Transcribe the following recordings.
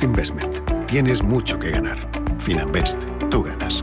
Investment. Tienes mucho que ganar. Finanbest. Tú ganas.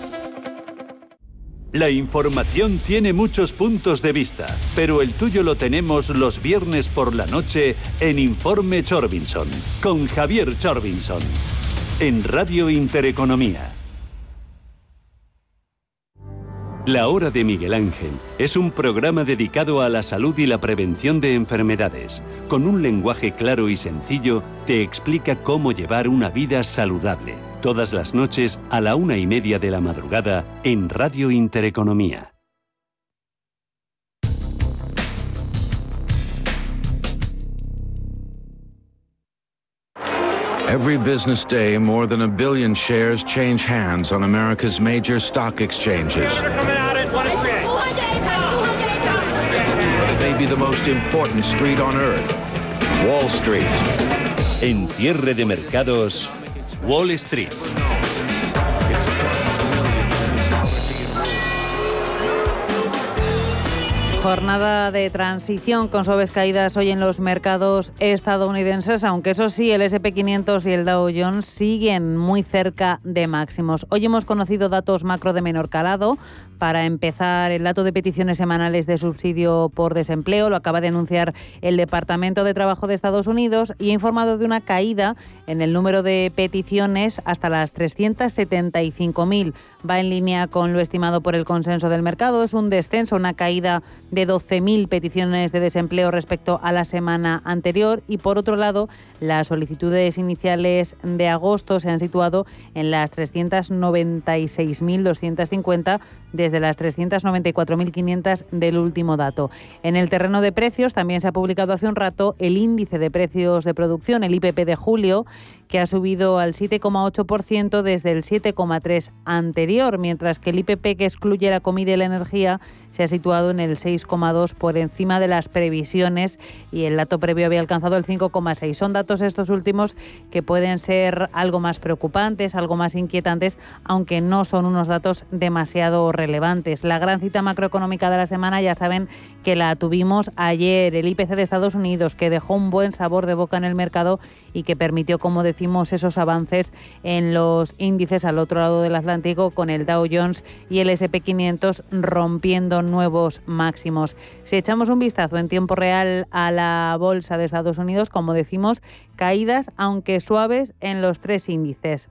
La información tiene muchos puntos de vista, pero el tuyo lo tenemos los viernes por la noche en Informe Chorbinson, con Javier Chorbinson, en Radio Intereconomía. La Hora de Miguel Ángel es un programa dedicado a la salud y la prevención de enfermedades. Con un lenguaje claro y sencillo, te explica cómo llevar una vida saludable todas las noches a la una y media de la madrugada en Radio Intereconomía. Every business day, more than a billion shares change hands on America's major stock exchanges. But it may be the most important street on earth, Wall Street. En cierre de mercados, Wall Street. Jornada de transición con suaves caídas hoy en los mercados estadounidenses, aunque eso sí, el SP500 y el Dow Jones siguen muy cerca de máximos. Hoy hemos conocido datos macro de menor calado. Para empezar, el dato de peticiones semanales de subsidio por desempleo lo acaba de anunciar el Departamento de Trabajo de Estados Unidos y ha informado de una caída en el número de peticiones hasta las 375.000. Va en línea con lo estimado por el consenso del mercado. Es un descenso, una caída de 12.000 peticiones de desempleo respecto a la semana anterior. Y por otro lado las solicitudes iniciales de agosto se han situado en las 396.250 desde las 394.500 del último dato. En el terreno de precios también se ha publicado hace un rato el índice de precios de producción, el IPP de julio, que ha subido al 7,8% desde el 7,3% anterior, mientras que el IPP que excluye la comida y la energía se ha situado en el 6,2 por encima de las previsiones y el dato previo había alcanzado el 5,6. Son datos estos últimos que pueden ser algo más preocupantes, algo más inquietantes, aunque no son unos datos demasiado relevantes. La gran cita macroeconómica de la semana ya saben que la tuvimos ayer, el IPC de Estados Unidos, que dejó un buen sabor de boca en el mercado y que permitió, como decimos, esos avances en los índices al otro lado del Atlántico con el Dow Jones y el SP500 rompiendo nuevos máximos. Si echamos un vistazo en tiempo real a la bolsa de Estados Unidos, como decimos, caídas, aunque suaves, en los tres índices.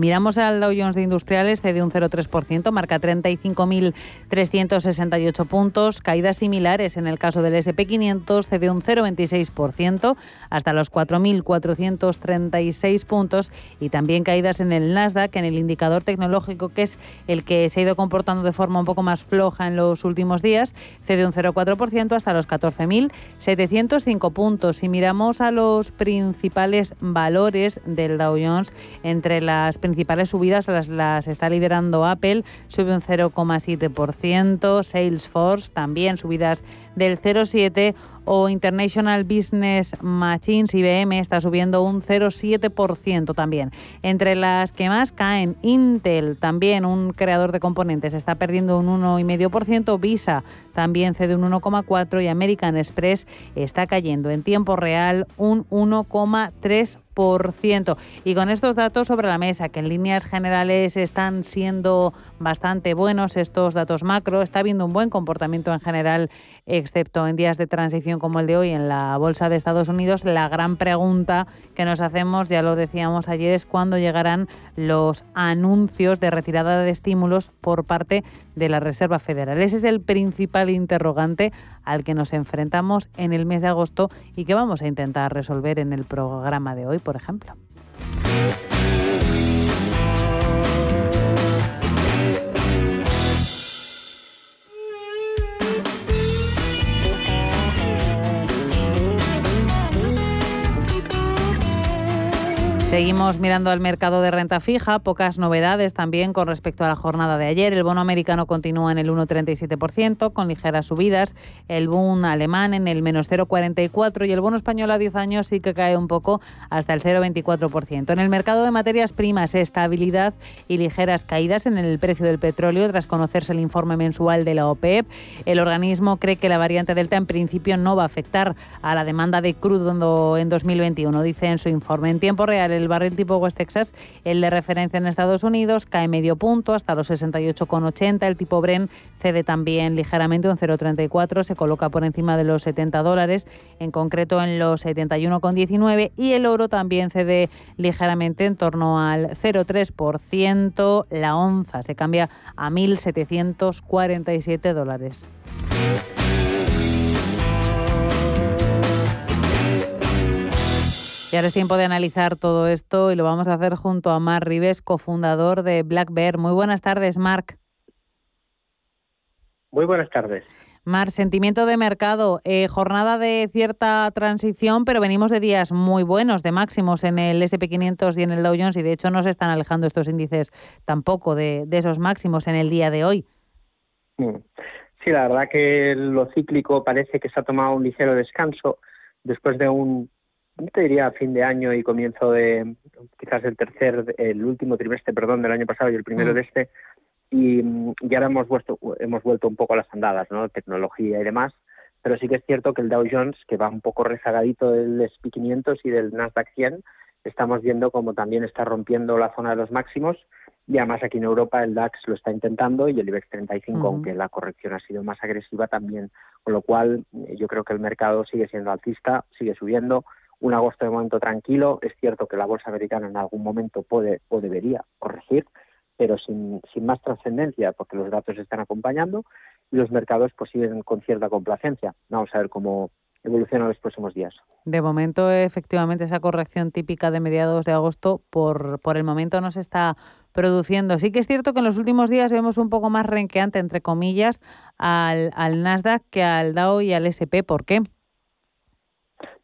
Miramos al Dow Jones de Industriales, cede un 0,3%, marca 35.368 puntos. Caídas similares en el caso del SP500, cede un 0,26% hasta los 4.436 puntos. Y también caídas en el Nasdaq, en el indicador tecnológico, que es el que se ha ido comportando de forma un poco más floja en los últimos días, cede un 0,4% hasta los 14.705 puntos. Si miramos a los principales valores del Dow Jones, entre las principales subidas las, las está liderando Apple, sube un 0,7%, Salesforce también subidas del 0,7% o International Business Machines, IBM, está subiendo un 0,7% también. Entre las que más caen, Intel, también un creador de componentes, está perdiendo un 1,5%, Visa también cede un 1,4% y American Express está cayendo en tiempo real un 1,3%. Y con estos datos sobre la mesa, que en líneas generales están siendo bastante buenos, estos datos macro, está habiendo un buen comportamiento en general, excepto en días de transición como el de hoy en la Bolsa de Estados Unidos. La gran pregunta que nos hacemos, ya lo decíamos ayer, es cuándo llegarán los anuncios de retirada de estímulos por parte de la Reserva Federal. Ese es el principal interrogante al que nos enfrentamos en el mes de agosto y que vamos a intentar resolver en el programa de hoy, por ejemplo. Seguimos mirando al mercado de renta fija, pocas novedades también con respecto a la jornada de ayer. El bono americano continúa en el 1,37% con ligeras subidas, el boom alemán en el menos 0,44% y el bono español a 10 años sí que cae un poco hasta el 0,24%. En el mercado de materias primas, estabilidad y ligeras caídas en el precio del petróleo tras conocerse el informe mensual de la OPEP. El organismo cree que la variante Delta en principio no va a afectar a la demanda de crudo en 2021, dice en su informe. En tiempo real, el barril tipo West Texas, el de referencia en Estados Unidos, cae medio punto hasta los 68,80. El tipo Bren cede también ligeramente un 0,34, se coloca por encima de los 70 dólares, en concreto en los 71,19. Y el oro también cede ligeramente en torno al 0,3%. La onza se cambia a 1.747 dólares. Y ahora es tiempo de analizar todo esto y lo vamos a hacer junto a Marc Rives, cofundador de Black Bear. Muy buenas tardes, Marc. Muy buenas tardes. Mar, sentimiento de mercado, eh, jornada de cierta transición, pero venimos de días muy buenos, de máximos en el SP500 y en el Dow Jones, y de hecho no se están alejando estos índices tampoco de, de esos máximos en el día de hoy. Mm. Sí, la verdad que lo cíclico parece que se ha tomado un ligero descanso después de un te diría fin de año y comienzo de quizás el tercer, el último trimestre, perdón, del año pasado y el primero mm. de este, y, y, ahora hemos vuelto, hemos vuelto un poco a las andadas, ¿no? Tecnología y demás, pero sí que es cierto que el Dow Jones, que va un poco rezagadito del SP 500 y del Nasdaq 100, estamos viendo como también está rompiendo la zona de los máximos. Y además aquí en Europa el DAX lo está intentando y el IBEX 35, aunque la corrección ha sido más agresiva también, con lo cual yo creo que el mercado sigue siendo alcista, sigue subiendo, un agosto de momento tranquilo. Es cierto que la bolsa americana en algún momento puede o debería corregir, pero sin, más trascendencia, porque los datos están acompañando y los mercados pues siguen con cierta complacencia. Vamos a ver cómo evoluciona los próximos días. De momento, efectivamente, esa corrección típica de mediados de agosto por, por el momento no se está produciendo. Sí que es cierto que en los últimos días vemos un poco más renqueante, entre comillas, al, al Nasdaq que al Dow y al SP. ¿Por qué?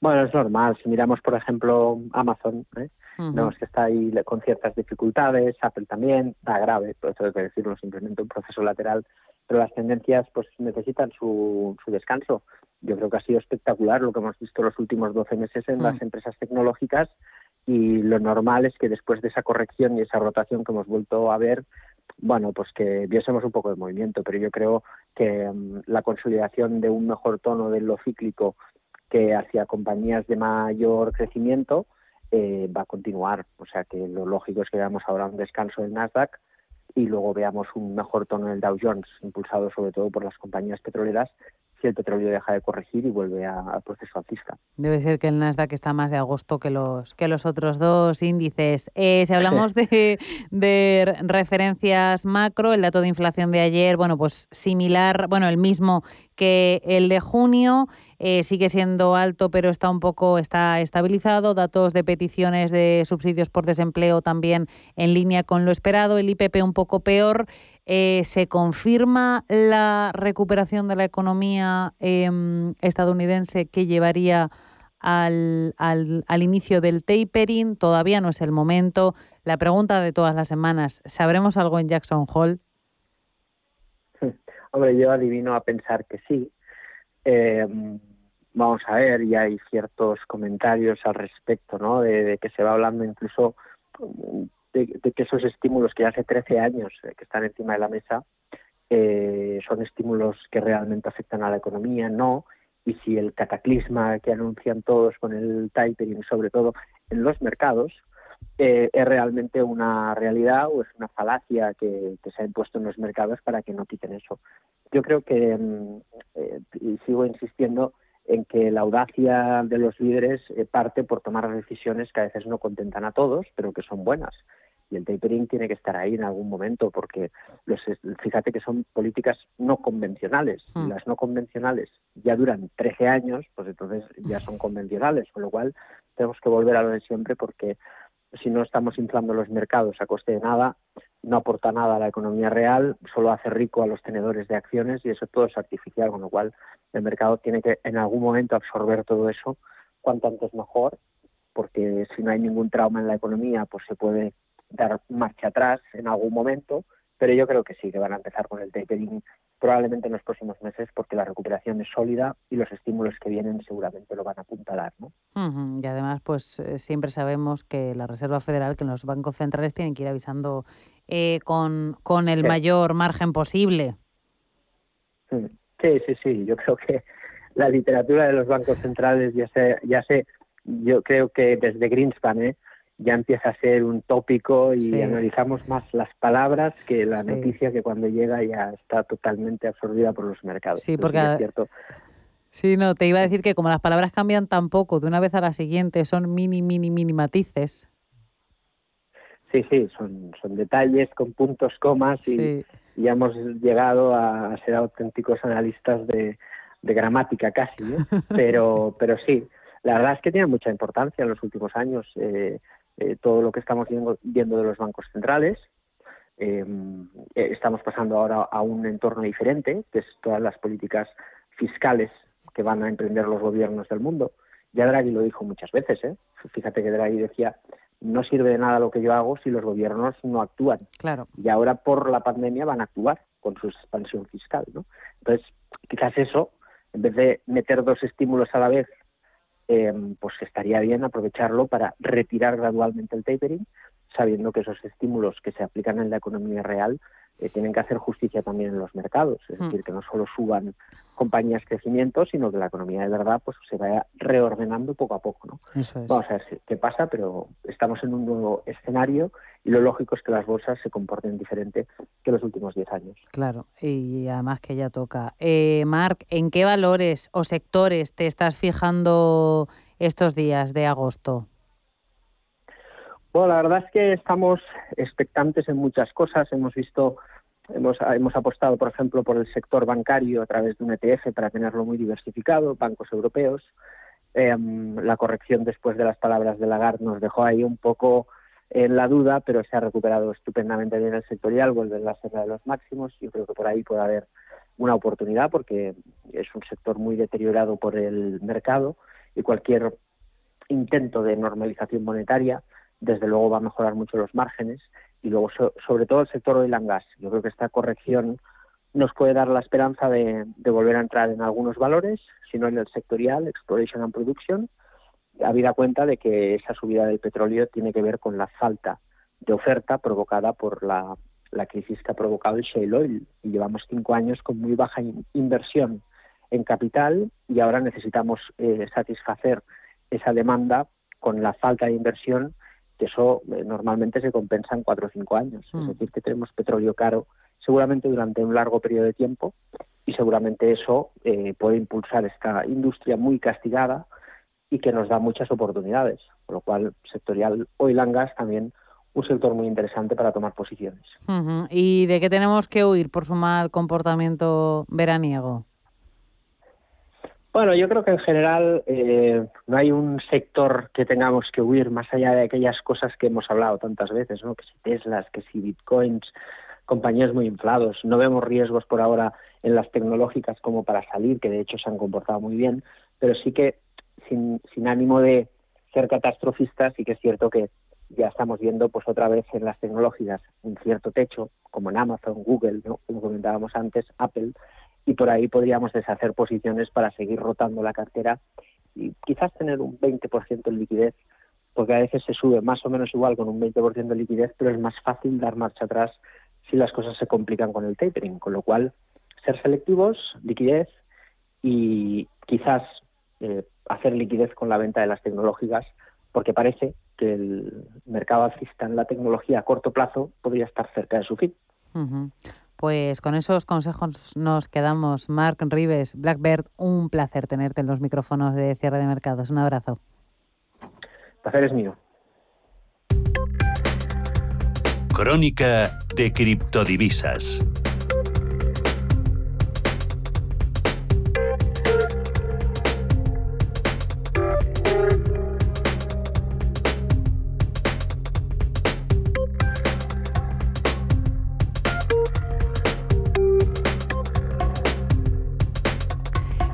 Bueno, es normal. Si miramos, por ejemplo, Amazon, ¿eh? vemos que está ahí con ciertas dificultades, Apple también, está grave, por eso hay que decirlo, simplemente un proceso lateral, pero las tendencias pues necesitan su, su descanso. Yo creo que ha sido espectacular lo que hemos visto los últimos 12 meses en las empresas tecnológicas y lo normal es que después de esa corrección y esa rotación que hemos vuelto a ver, bueno, pues que viésemos un poco de movimiento, pero yo creo que mm, la consolidación de un mejor tono de lo cíclico que hacia compañías de mayor crecimiento eh, va a continuar. O sea que lo lógico es que veamos ahora un descanso del Nasdaq y luego veamos un mejor tono en el Dow Jones, impulsado sobre todo por las compañías petroleras, si el petróleo deja de corregir y vuelve al proceso alcista. Debe ser que el Nasdaq está más de agosto que los que los otros dos índices. Eh, si hablamos de, de, referencias macro, el dato de inflación de ayer, bueno, pues similar, bueno, el mismo que el de junio. Eh, sigue siendo alto, pero está un poco está estabilizado. Datos de peticiones de subsidios por desempleo también en línea con lo esperado. El IPP un poco peor. Eh, ¿Se confirma la recuperación de la economía em, estadounidense que llevaría al, al, al, inicio del tapering? Todavía no es el momento. La pregunta de todas las semanas, ¿sabremos algo en Jackson Hole? Hombre, yo adivino a pensar que sí, eh, vamos a ver, y hay ciertos comentarios al respecto, ¿no? De, que se va hablando incluso de, que esos estímulos que hace 13 años eh, que están encima de la mesa eh, son estímulos que realmente afectan a la economía, no, y si el cataclisma que anuncian todos con el tapering, sobre todo en los mercados, eh, es realmente una realidad o es una falacia que, se ha impuesto en los mercados para que no quiten eso. Yo creo que, mm, eh, y sigo insistiendo, en que la audacia de los líderes eh, parte por tomar decisiones que a veces no contentan a todos, pero que son buenas. Y el tapering tiene que estar ahí en algún momento, porque los, fíjate que son políticas no convencionales. Y mm. las no convencionales ya duran 13 años, pues entonces ya son convencionales, con lo cual tenemos que volver a lo de siempre porque si no estamos inflando los mercados a coste de nada, no aporta nada a la economía real, solo hace rico a los tenedores de acciones y eso todo es artificial, con lo cual el mercado tiene que en algún momento absorber todo eso, cuanto antes mejor, porque si no hay ningún trauma en la economía, pues se puede dar marcha atrás en algún momento, pero yo creo que sí, que van a empezar con el tapering probablemente en los próximos meses porque la recuperación es sólida y los estímulos que vienen seguramente lo van a apuntalar. ¿no? Y además, pues eh, siempre sabemos que la Reserva Federal, que los bancos centrales tienen que ir avisando eh, con, con el mayor margen posible. Sí, sí, sí. Yo creo que la literatura de los bancos centrales ya se, ya se, yo creo que desde Greenspan, ¿eh? ya empieza a ser un tópico y analizamos más las palabras que la noticia que cuando llega ya está totalmente absorbida por los mercados. Sí, porque es cierto. Sí, no, te iba a decir que como las palabras cambian tan poco de una vez a la siguiente, son mini, mini, mini matices. Sí, sí, son, son detalles con puntos, comas y ya hemos llegado a ser auténticos analistas de, de gramática casi, pero, pero sí, la verdad es que tiene mucha importancia en los últimos años. Eh, eh, todo lo que estamos viendo, viendo de los bancos centrales. Em, eh, estamos pasando ahora a un entorno diferente, que es todas las políticas fiscales que van a emprender los gobiernos del mundo. Ya Draghi lo dijo muchas veces. ¿eh? Fíjate que Draghi decía, no sirve de nada lo que yo hago si los gobiernos no actúan. Claro. Y ahora por la pandemia van a actuar con su expansión fiscal. ¿no? Entonces, quizás eso, en vez de meter dos estímulos a la vez eh, pues estaría bien aprovecharlo para retirar gradualmente el tapering, sabiendo que esos estímulos que se aplican en la economía real eh, tienen que hacer justicia también en los mercados, es hmm. decir, que no solo suban compañías crecimiento, sino que la economía de verdad pues se vaya reordenando poco a poco. ¿no? Vamos a ver qué pasa, pero estamos en un nuevo escenario y lo lógico es que las bolsas se comporten diferente que los últimos 10 años. Claro, y además que ya toca. Eh, Marc, ¿en qué valores o sectores te estás fijando estos días de agosto? Bueno, la verdad es que estamos expectantes en muchas cosas. Hemos visto, hemos, apostado, por ejemplo, por el sector bancario a través de un ETF para tenerlo muy diversificado, bancos europeos. Em, la corrección después de las palabras de Lagarde nos dejó ahí un poco en la duda, pero se ha recuperado estupendamente bien el sectorial, vuelve en la senda de los máximos. Yo creo que por ahí puede haber una oportunidad porque es un sector muy deteriorado por el mercado y cualquier intento de normalización monetaria desde luego va a mejorar mucho los márgenes y luego sobre todo el sector oil and gas. Yo creo que esta corrección nos puede dar la esperanza de, volver a entrar en algunos valores, sino en el sectorial, exploration and production, habida cuenta de que esa subida del petróleo tiene que ver con la falta de oferta provocada por la, crisis que ha provocado el shale oil. Y llevamos cinco años con muy baja inversión en capital y ahora necesitamos eh, satisfacer esa demanda con la falta de inversión que eso eh, normalmente se compensa en cuatro o cinco años. Es mm. decir, que tenemos petróleo caro seguramente durante un largo periodo de tiempo y seguramente eso eh, puede impulsar esta industria muy castigada y que nos da muchas oportunidades. Con lo cual, sectorial oil and gas también un sector muy interesante para tomar posiciones. ¿Y de qué tenemos que huir por su mal comportamiento veraniego? Bueno, yo creo que en general eh, no hay un sector que tengamos que huir más allá de aquellas cosas que hemos hablado tantas veces, ¿no? Que si Teslas, que si Bitcoins, compañías muy inflados. No vemos riesgos por ahora en las tecnológicas como para salir, que de hecho se han comportado muy bien, pero sí que sin, sin ánimo de ser catastrofistas, sí que es cierto que ya estamos viendo pues otra vez en las tecnológicas un cierto techo, como en Amazon, Google, ¿no? como comentábamos antes, Apple, y por ahí podríamos deshacer posiciones para seguir rotando la cartera y quizás tener un 20% de liquidez, porque a veces se sube más o menos igual con un 20% de liquidez, pero es más fácil dar marcha atrás si las cosas se complican con el tapering, con lo cual ser selectivos, liquidez y quizás eh, hacer liquidez con la venta de las tecnológicas, porque parece que el mercado alcista en la tecnología a corto plazo podría estar cerca de su fin. Pues con esos consejos nos quedamos. Mark Rives, Blackbird, un placer tenerte en los micrófonos de cierre de mercados. Un abrazo. El placer es mío. Crónica de criptodivisas.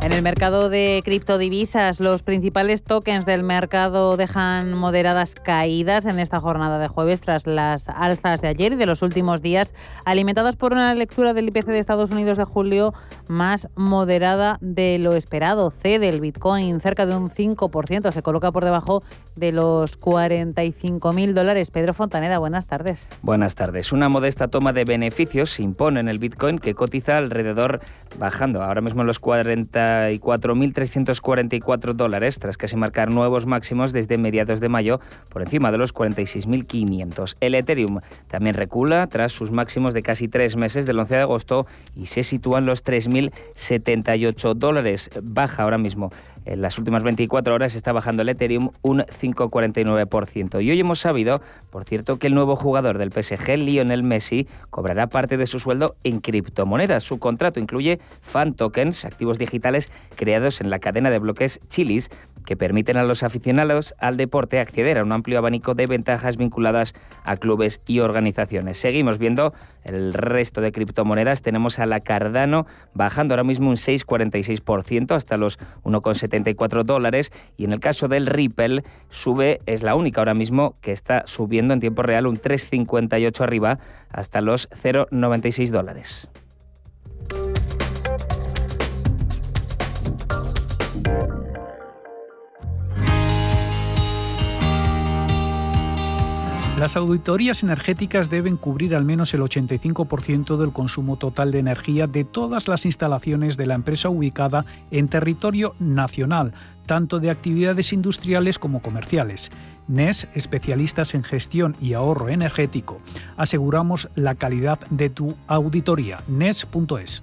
En el mercado de criptodivisas, los principales tokens del mercado dejan moderadas caídas en esta jornada de jueves tras las alzas de ayer y de los últimos días, alimentadas por una lectura del IPC de Estados Unidos de julio más moderada de lo esperado. Cede el Bitcoin cerca de un 5%, se coloca por debajo de los 45.000 dólares. Pedro Fontaneda, buenas tardes. Buenas tardes. Una modesta toma de beneficios se impone en el Bitcoin que cotiza alrededor, bajando ahora mismo los 40 44.344 dólares tras casi marcar nuevos máximos desde mediados de mayo por encima de los 46.500. El Ethereum también recula tras sus máximos de casi tres meses del 11 de agosto y se sitúa en los 3.078 dólares. Baja ahora mismo en las últimas 24 horas está bajando el Ethereum un 5,49%. Y hoy hemos sabido, por cierto, que el nuevo jugador del PSG, Lionel Messi, cobrará parte de su sueldo en criptomonedas. Su contrato incluye fan tokens, activos digitales creados en la cadena de bloques Chilis, que permiten a los aficionados al deporte acceder a un amplio abanico de ventajas vinculadas a clubes y organizaciones. Seguimos viendo el resto de criptomonedas. Tenemos a la Cardano bajando ahora mismo un 6,46% hasta los 1,74 dólares y en el caso del Ripple sube, es la única ahora mismo que está subiendo en tiempo real un 3,58 arriba hasta los 0,96 dólares. Las auditorías energéticas deben cubrir al menos el 85% del consumo total de energía de todas las instalaciones de la empresa ubicada en territorio nacional, tanto de actividades industriales como comerciales. NES, especialistas en gestión y ahorro energético. Aseguramos la calidad de tu auditoría. NES.es.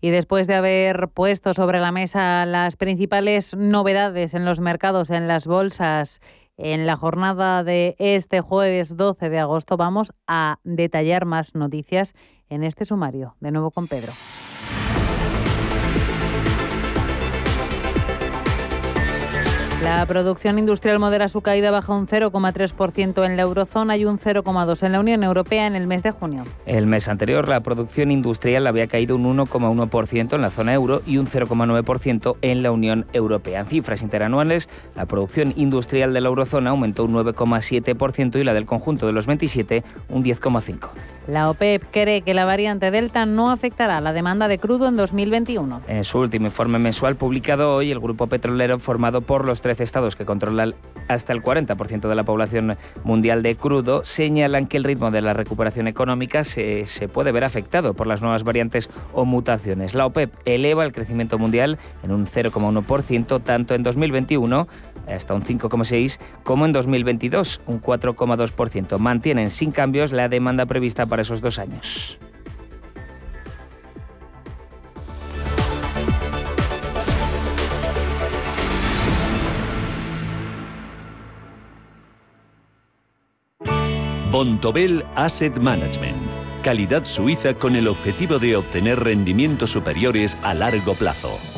Y después de haber puesto sobre la mesa las principales novedades en los mercados, en las bolsas, en la jornada de este jueves 12 de agosto, vamos a detallar más noticias en este sumario. De nuevo con Pedro. La producción industrial modera su caída baja un 0,3% en la eurozona y un 0,2% en la Unión Europea en el mes de junio. El mes anterior la producción industrial había caído un 1,1% en la zona euro y un 0,9% en la Unión Europea. En cifras interanuales, la producción industrial de la eurozona aumentó un 9,7% y la del conjunto de los 27 un 10,5%. La OPEP cree que la variante Delta no afectará la demanda de crudo en 2021. En su último informe mensual publicado hoy, el grupo petrolero formado por los 13 estados que controlan hasta el 40% de la población mundial de crudo señalan que el ritmo de la recuperación económica se, puede ver afectado por las nuevas variantes o mutaciones. La OPEP eleva el crecimiento mundial en un 0,1% tanto en 2021 hasta un 5,6% como en 2022 un 4,2%. Mantienen sin cambios la demanda prevista para esos dos años. Bontobel Asset Management. Calidad suiza con el objetivo de obtener rendimientos superiores a largo plazo.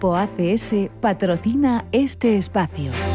Grupo patrocina este espacio.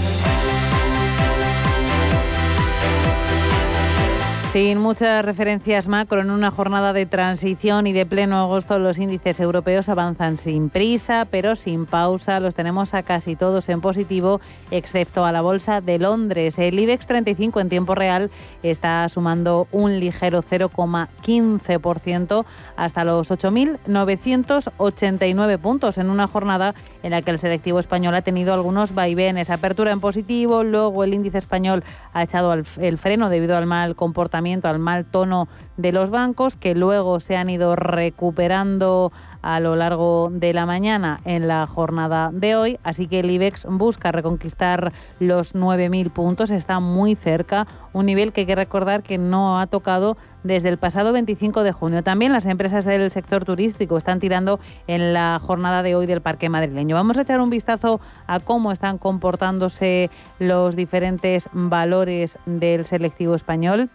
Sin muchas referencias macro, en una jornada de transición y de pleno agosto, los índices europeos avanzan sin prisa, pero sin pausa. Los tenemos a casi todos en positivo, excepto a la Bolsa de Londres. El IBEX 35 en tiempo real está sumando un ligero 0,15% hasta los 8.989 puntos en una jornada en la que el selectivo español ha tenido algunos vaivenes. Apertura en positivo, luego el índice español ha echado el freno debido al mal comportamiento al mal tono de los bancos, que luego se han ido recuperando a lo largo de la mañana en la jornada de hoy. Así que el IBEX busca reconquistar los 9.000 puntos, está muy cerca, un nivel que hay que recordar que no ha tocado desde el pasado 25 de junio. También las empresas del sector turístico están tirando en la jornada de hoy del Parque Madrileño. Vamos a echar un vistazo a cómo están comportándose los diferentes valores del selectivo español.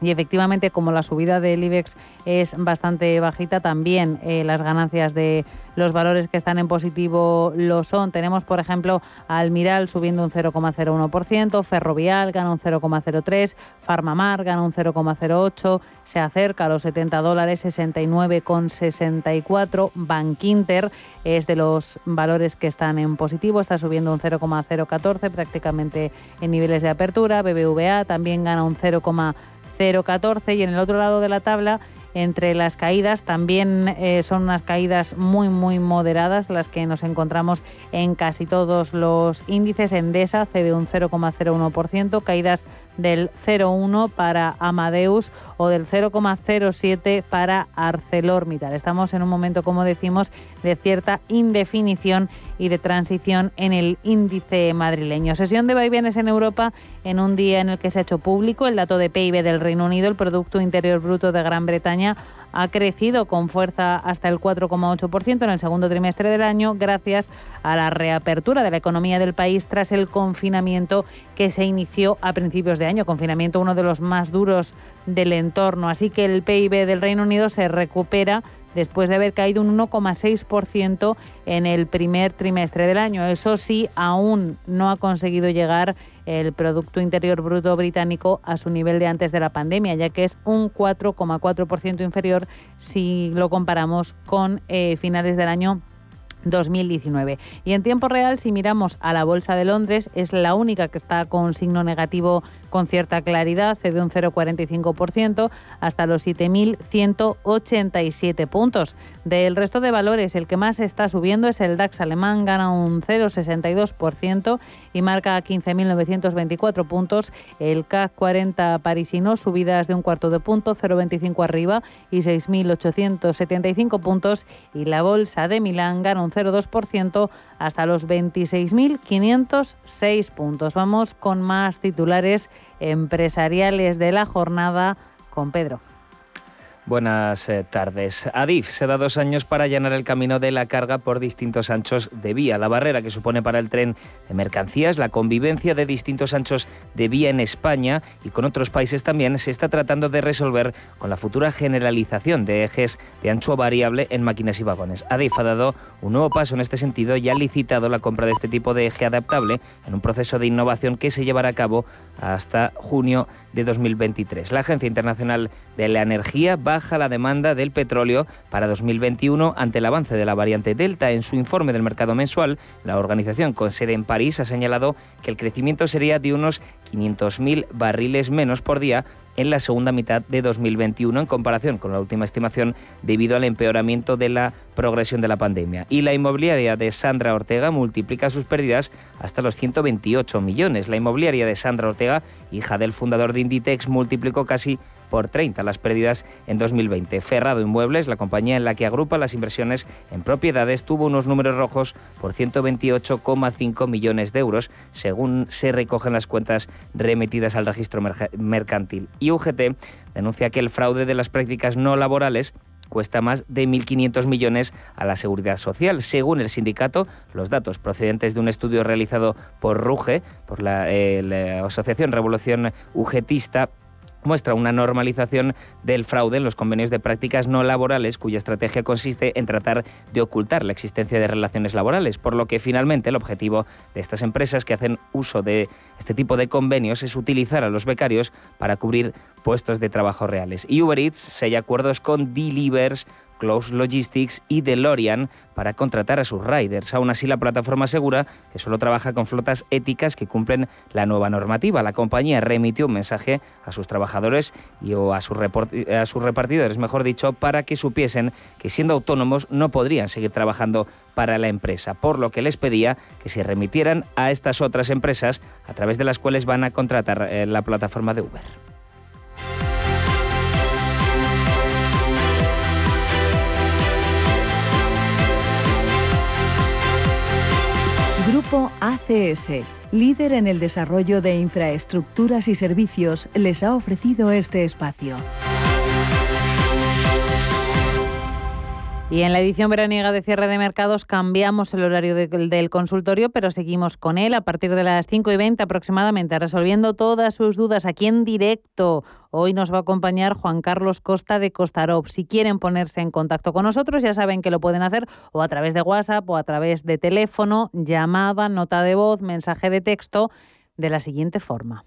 Y efectivamente, como la subida del IBEX es bastante bajita, también eh, las ganancias de los valores que están en positivo lo son. Tenemos, por ejemplo, Almiral subiendo un 0,01%, Ferrovial gana un 0,03%, Farmamar gana un 0,08%, se acerca a los 70 dólares, 69,64%. Bankinter es de los valores que están en positivo, está subiendo un 0,014%, prácticamente en niveles de apertura. BBVA también gana un 0,0%. 0,14 y en el otro lado de la tabla entre las caídas también eh, son unas caídas muy muy moderadas las que nos encontramos en casi todos los índices. Endesa cede un 0,01%, caídas del 0,1 para Amadeus o del 0,07 para ArcelorMittal. Estamos en un momento, como decimos, de cierta indefinición y de transición en el índice madrileño. Sesión de vaivenes en Europa en un día en el que se ha hecho público el dato de PIB del Reino Unido, el Producto Interior Bruto de Gran Bretaña ha crecido con fuerza hasta el 4,8% en el segundo trimestre del año gracias a la reapertura de la economía del país tras el confinamiento que se inició a principios de año, confinamiento uno de los más duros del entorno. Así que el PIB del Reino Unido se recupera después de haber caído un 1,6% en el primer trimestre del año. Eso sí, aún no ha conseguido llegar el Producto Interior Bruto británico a su nivel de antes de la pandemia, ya que es un 4,4% inferior si lo comparamos con eh, finales del año 2019. Y en tiempo real, si miramos a la Bolsa de Londres, es la única que está con signo negativo con cierta claridad, cede un 0,45% hasta los 7.187 puntos. Del resto de valores, el que más está subiendo es el DAX alemán, gana un 0,62% y marca 15.924 puntos. El CAC 40 parisino, subidas de un cuarto de punto, 0,25 arriba y 6.875 puntos. Y la Bolsa de Milán gana un 0,2% hasta los 26.506 puntos. Vamos con más titulares empresariales de la jornada con Pedro. Buenas eh, tardes. Adif se da dos años para allanar el camino de la carga por distintos anchos de vía. La barrera que supone para el tren de mercancías, la convivencia de distintos anchos de vía en España y con otros países también se está tratando de resolver con la futura generalización de ejes de ancho variable en máquinas y vagones. Adif ha dado un nuevo paso en este sentido y ha licitado la compra de este tipo de eje adaptable en un proceso de innovación que se llevará a cabo hasta junio de 2023. La Agencia Internacional de la Energía baja la demanda del petróleo para 2021 ante el avance de la variante Delta. En su informe del mercado mensual, la organización con sede en París ha señalado que el crecimiento sería de unos 500.000 barriles menos por día en la segunda mitad de 2021 en comparación con la última estimación debido al empeoramiento de la progresión de la pandemia. Y la inmobiliaria de Sandra Ortega multiplica sus pérdidas hasta los 128 millones. La inmobiliaria de Sandra Ortega, hija del fundador de Inditex, multiplicó casi por 30 las pérdidas en 2020. Ferrado Inmuebles, la compañía en la que agrupa las inversiones en propiedades, tuvo unos números rojos por 128,5 millones de euros, según se recogen las cuentas remitidas al registro mercantil. Y UGT denuncia que el fraude de las prácticas no laborales cuesta más de 1.500 millones a la seguridad social. Según el sindicato, los datos procedentes de un estudio realizado por RUGE, por la, eh, la Asociación Revolución Ugetista, muestra una normalización del fraude en los convenios de prácticas no laborales cuya estrategia consiste en tratar de ocultar la existencia de relaciones laborales, por lo que finalmente el objetivo de estas empresas que hacen uso de este tipo de convenios es utilizar a los becarios para cubrir puestos de trabajo reales. Y Uber Eats sella acuerdos con Delivers Close Logistics y DeLorean para contratar a sus riders. Aún así, la plataforma asegura que solo trabaja con flotas éticas que cumplen la nueva normativa. La compañía remitió un mensaje a sus trabajadores y o a, sus repartidores, mejor dicho, para que supiesen que siendo autónomos no podrían seguir trabajando para la empresa, por lo que les pedía que se remitieran a estas otras empresas a través de las cuales van a contratar eh, la plataforma de Uber. Grupo ACS, líder en el desarrollo de infraestructuras y servicios, les ha ofrecido este espacio. Y en la edición veraniega de cierre de mercados cambiamos el horario del consultorio, pero seguimos con él a partir de las 5 y 20 aproximadamente, resolviendo todas sus dudas aquí en directo. Hoy nos va a acompañar Juan Carlos Costa de Costarop. Si quieren ponerse en contacto con nosotros, ya saben que lo pueden hacer o a través de WhatsApp o a través de teléfono, llamada, nota de voz, mensaje de texto, de la siguiente forma.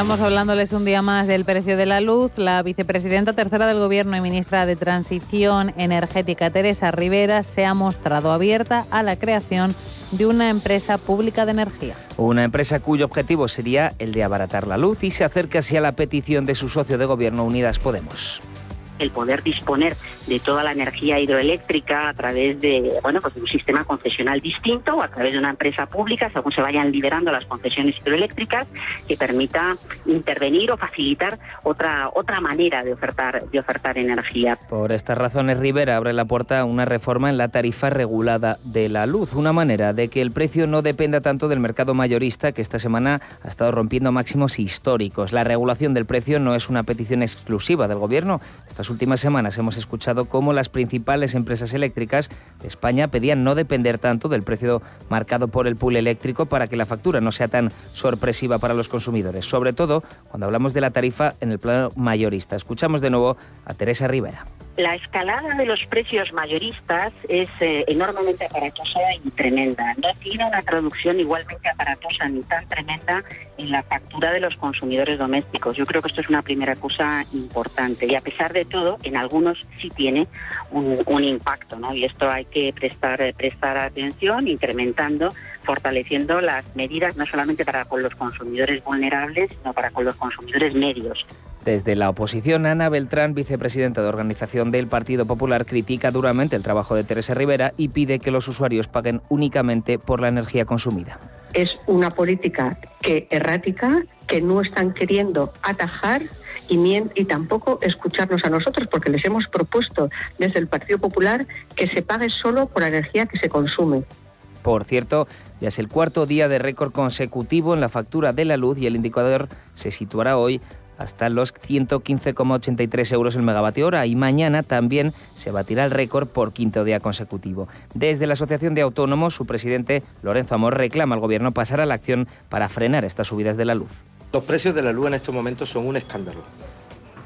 Empezamos hablándoles un día más del precio de la luz. La vicepresidenta tercera del Gobierno y ministra de Transición Energética, Teresa Rivera, se ha mostrado abierta a la creación de una empresa pública de energía. Una empresa cuyo objetivo sería el de abaratar la luz y se acerca así a la petición de su socio de gobierno Unidas Podemos el poder disponer de toda la energía hidroeléctrica a través de bueno pues un sistema concesional distinto o a través de una empresa pública según se vayan liberando las concesiones hidroeléctricas que permita intervenir o facilitar otra otra manera de ofertar de ofertar energía. Por estas razones Rivera abre la puerta a una reforma en la tarifa regulada de la luz, una manera de que el precio no dependa tanto del mercado mayorista que esta semana ha estado rompiendo máximos históricos. La regulación del precio no es una petición exclusiva del gobierno. Estas últimas semanas hemos escuchado cómo las principales empresas eléctricas de España pedían no depender tanto del precio marcado por el pool eléctrico para que la factura no sea tan sorpresiva para los consumidores, sobre todo cuando hablamos de la tarifa en el plano mayorista. Escuchamos de nuevo a Teresa Rivera. La escalada de los precios mayoristas es eh, enormemente aparatosa y tremenda. No tiene una traducción igualmente aparatosa ni tan tremenda en la factura de los consumidores domésticos. Yo creo que esto es una primera cosa importante y a pesar de todo, en algunos sí tiene un, impacto, ¿no? Y esto hay que prestar prestar atención, incrementando, fortaleciendo las medidas no solamente para con los consumidores vulnerables, sino para con los consumidores medios. Desde la oposición, Ana Beltrán, vicepresidenta de organización del Partido Popular, critica duramente el trabajo de Teresa Rivera y pide que los usuarios paguen únicamente por la energía consumida. Es una política que errática, que no están queriendo atajar y, tampoco escucharnos a nosotros, porque les hemos propuesto desde el Partido Popular que se pague solo por la energía que se consume. Por cierto, ya es el cuarto día de récord consecutivo en la factura de la luz y el indicador se situará hoy hasta los 115,83 euros el megavatio hora y mañana también se batirá el récord por quinto día consecutivo. Desde la Asociación de Autónomos, su presidente Lorenzo Amor reclama al gobierno pasar a la acción para frenar estas subidas de la luz. Los precios de la luz en estos momentos son un escándalo.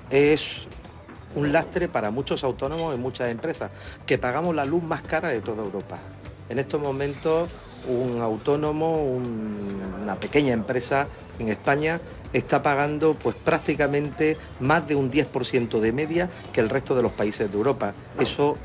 Es un lastre para muchos autónomos y muchas empresas, que pagamos la luz más cara de toda Europa. En estos momentos, un autónomo, una pequeña empresa en España está pagando pues prácticamente más de un 10% de media que el resto de los países de Europa. Eso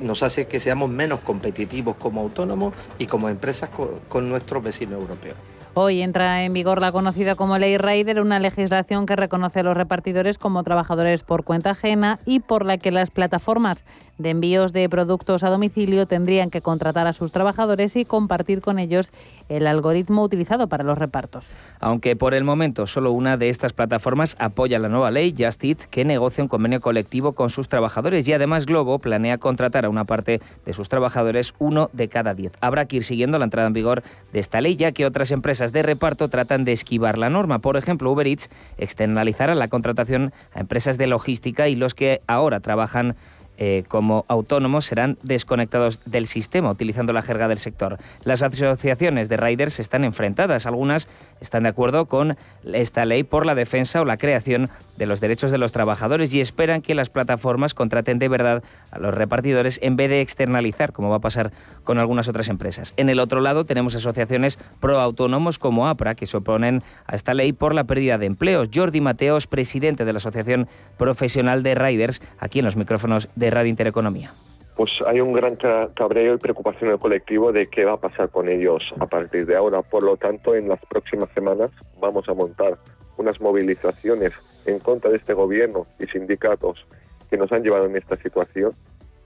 nos hace que seamos menos competitivos como autónomos y como empresas con, nuestros vecinos europeos. Hoy entra en vigor la conocida como Ley Rider, una legislación que reconoce a los repartidores como trabajadores por cuenta ajena y por la que las plataformas de envíos de productos a domicilio tendrían que contratar a sus trabajadores y compartir con ellos el algoritmo utilizado para los repartos. Aunque por el momento solo una de estas plataformas apoya la nueva ley, Just Eat, que negocia un convenio colectivo con sus trabajadores y además Globo planea contratar a una parte de sus trabajadores, uno de cada diez. Habrá que ir siguiendo la entrada en vigor de esta ley, ya que otras empresas de reparto tratan de esquivar la norma. Por ejemplo, Uber Eats externalizará la contratación a empresas de logística y los que ahora trabajan eh, como autónomos serán desconectados del sistema, utilizando la jerga del sector. Las asociaciones de riders están enfrentadas. Algunas están de acuerdo con esta ley por la defensa o la creación de los derechos de los trabajadores y esperan que las plataformas contraten de verdad a los repartidores en vez de externalizar, como va a pasar con algunas otras empresas. En el otro lado tenemos asociaciones pro autónomos como APRA que se oponen a esta ley por la pérdida de empleos. Jordi Mateos, presidente de la Asociación Profesional de Riders, aquí en los micrófonos de Radio Intereconomía? Pues hay un gran cabreo y preocupación en el colectivo de qué va a pasar con ellos a partir de ahora. Por lo tanto, en las próximas semanas vamos a montar unas movilizaciones en contra de este gobierno y sindicatos que nos han llevado en esta situación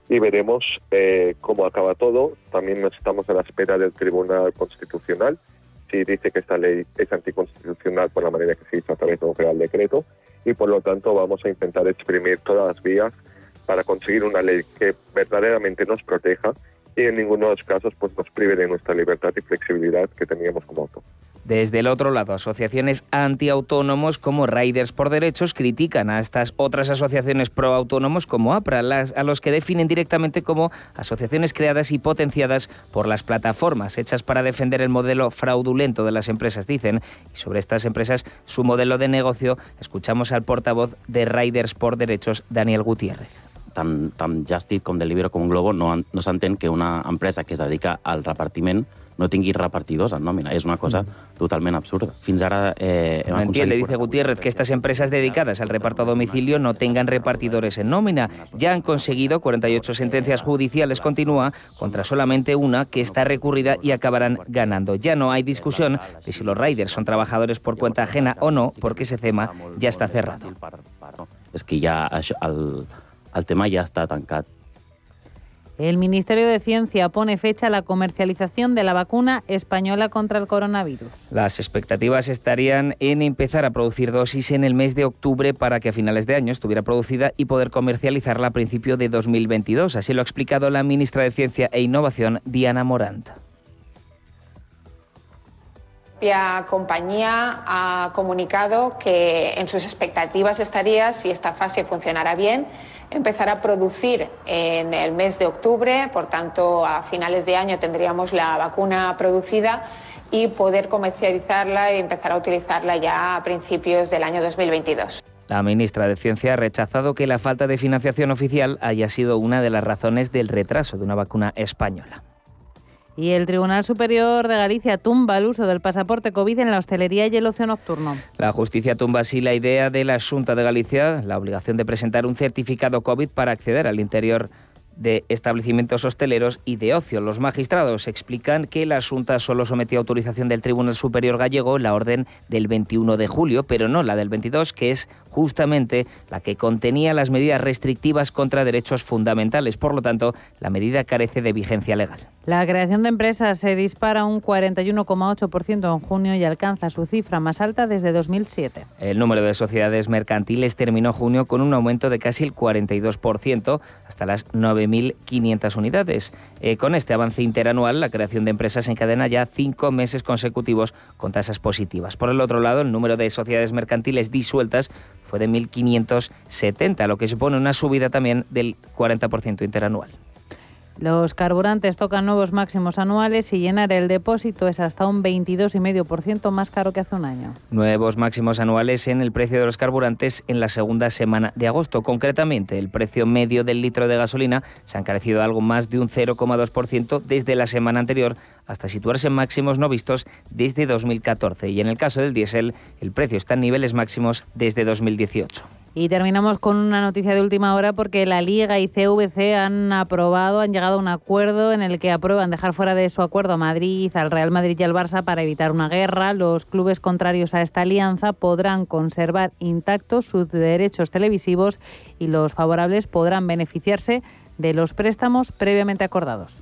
y veremos eh, cómo acaba todo. También estamos a la espera del Tribunal Constitucional si dice que esta ley es anticonstitucional por la manera que se hizo a través de un real decreto y por lo tanto vamos a intentar exprimir todas las vías para conseguir una ley que verdaderamente nos proteja y en ninguno de los casos pues, nos prive de nuestra libertad y flexibilidad que teníamos como auto. Desde el otro lado, asociaciones antiautónomos como Riders por Derechos critican a estas otras asociaciones proautónomos como APRA, a los que definen directamente como asociaciones creadas y potenciadas por las plataformas hechas para defender el modelo fraudulento de las empresas, dicen. Y sobre estas empresas, su modelo de negocio, escuchamos al portavoz de Riders por Derechos, Daniel Gutiérrez. Tant, tant Justit com Deliveroo com Globo no, no s'entén que una empresa que es dedica al repartiment no tingui repartidors en nòmina. És una cosa mm. totalment absurda. Fins ara... Eh, entiende, dice Gutiérrez, que estas empresas dedicadas al reparto a domicilio no tengan repartidores en nómina. Ya han conseguido 48 sentencias judiciales, continúa, contra solamente una que está recurrida y acabarán ganando. Ya no hay discusión de si los riders son trabajadores por cuenta ajena o no, porque ese tema ya está cerrado. És que ja el, el tema ya está tancat. El Ministerio de Ciencia pone fecha a la comercialización de la vacuna española contra el coronavirus. Las expectativas estarían en empezar a producir dosis en el mes de octubre para que a finales de año estuviera producida y poder comercializarla a principio de 2022. Así lo ha explicado la ministra de Ciencia e Innovación, Diana Morant. La compañía ha comunicado que en sus expectativas estaría, si esta fase funcionara bien, empezar a producir en el mes de octubre, por tanto a finales de año tendríamos la vacuna producida y poder comercializarla y empezar a utilizarla ya a principios del año 2022. La ministra de Ciencia ha rechazado que la falta de financiación oficial haya sido una de las razones del retraso de una vacuna española. Y el Tribunal Superior de Galicia tumba el uso del pasaporte COVID en la hostelería y el ocio nocturno. La justicia tumba así la idea de la Junta de Galicia, la obligación de presentar un certificado COVID para acceder al interior de establecimientos hosteleros y de ocio. Los magistrados explican que la Junta solo sometió a autorización del Tribunal Superior Gallego la orden del 21 de julio, pero no la del 22, que es justamente la que contenía las medidas restrictivas contra derechos fundamentales. Por lo tanto, la medida carece de vigencia legal. La creación de empresas se dispara un 41,8% en junio y alcanza su cifra más alta desde 2007. El número de sociedades mercantiles terminó junio con un aumento de casi el 42%, hasta las 9.500 unidades. Eh, con este avance interanual, la creación de empresas encadena ya cinco meses consecutivos con tasas positivas. Por el otro lado, el número de sociedades mercantiles disueltas fue de 1.570, lo que supone una subida también del 40% interanual. Los carburantes tocan nuevos máximos anuales y llenar el depósito es hasta un 22,5% más caro que hace un año. Nuevos máximos anuales en el precio de los carburantes en la segunda semana de agosto. Concretamente, el precio medio del litro de gasolina se ha encarecido algo más de un 0,2% desde la semana anterior hasta situarse en máximos no vistos desde 2014. Y en el caso del diésel, el precio está en niveles máximos desde 2018. Y terminamos con una noticia de última hora porque la Liga y CVC han aprobado, han llegado a un acuerdo en el que aprueban dejar fuera de su acuerdo a Madrid, al Real Madrid y al Barça para evitar una guerra. Los clubes contrarios a esta alianza podrán conservar intactos sus derechos televisivos y los favorables podrán beneficiarse de los préstamos previamente acordados.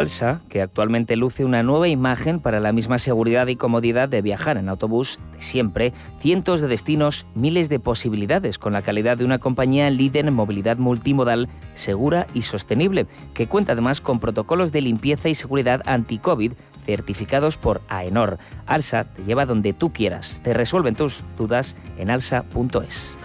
Alsa, que actualmente luce una nueva imagen para la misma seguridad y comodidad de viajar en autobús de siempre, cientos de destinos, miles de posibilidades con la calidad de una compañía líder en movilidad multimodal segura y sostenible, que cuenta además con protocolos de limpieza y seguridad anti-COVID certificados por AENOR. Alsa te lleva donde tú quieras, te resuelven tus dudas en alsa.es.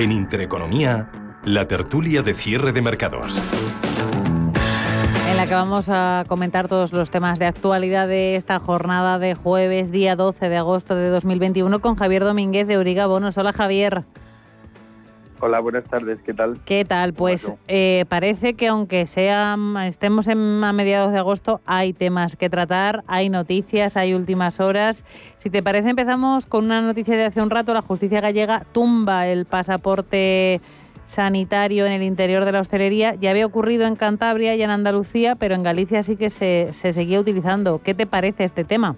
En Intereconomía, la tertulia de cierre de mercados. En la que vamos a comentar todos los temas de actualidad de esta jornada de jueves, día 12 de agosto de 2021, con Javier Domínguez de Origa Bonos. Hola Javier. Hola, buenas tardes, ¿qué tal? ¿Qué tal? Pues eh, parece que aunque sea, estemos en, a mediados de agosto, hay temas que tratar, hay noticias, hay últimas horas. Si te parece, empezamos con una noticia de hace un rato. La justicia gallega tumba el pasaporte sanitario en el interior de la hostelería. Ya había ocurrido en Cantabria y en Andalucía, pero en Galicia sí que se, se seguía utilizando. ¿Qué te parece este tema?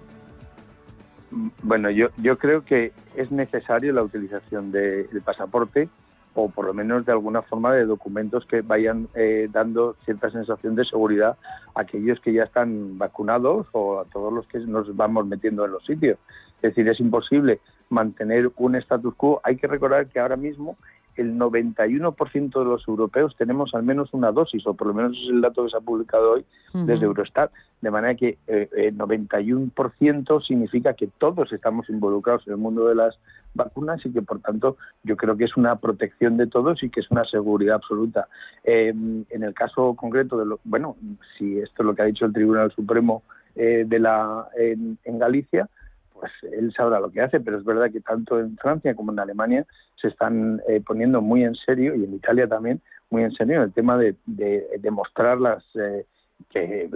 Bueno, yo, yo creo que es necesario la utilización del pasaporte o por lo menos de alguna forma de documentos que vayan eh, dando cierta sensación de seguridad a aquellos que ya están vacunados o a todos los que nos vamos metiendo en los sitios. Es decir, es imposible mantener un status quo. Hay que recordar que ahora mismo el 91% de los europeos tenemos al menos una dosis, o por lo menos es el dato que se ha publicado hoy desde Eurostat. De manera que eh, el 91% significa que todos estamos involucrados en el mundo de las vacunas y que, por tanto, yo creo que es una protección de todos y que es una seguridad absoluta. Eh, en el caso concreto de lo, bueno, si esto es lo que ha dicho el Tribunal Supremo eh, de la en Galicia, pues él sabrá lo que hace, pero es verdad que tanto en Francia como en Alemania se están eh, poniendo muy en serio, y en Italia también, muy en serio el tema de, demostrar las, eh, que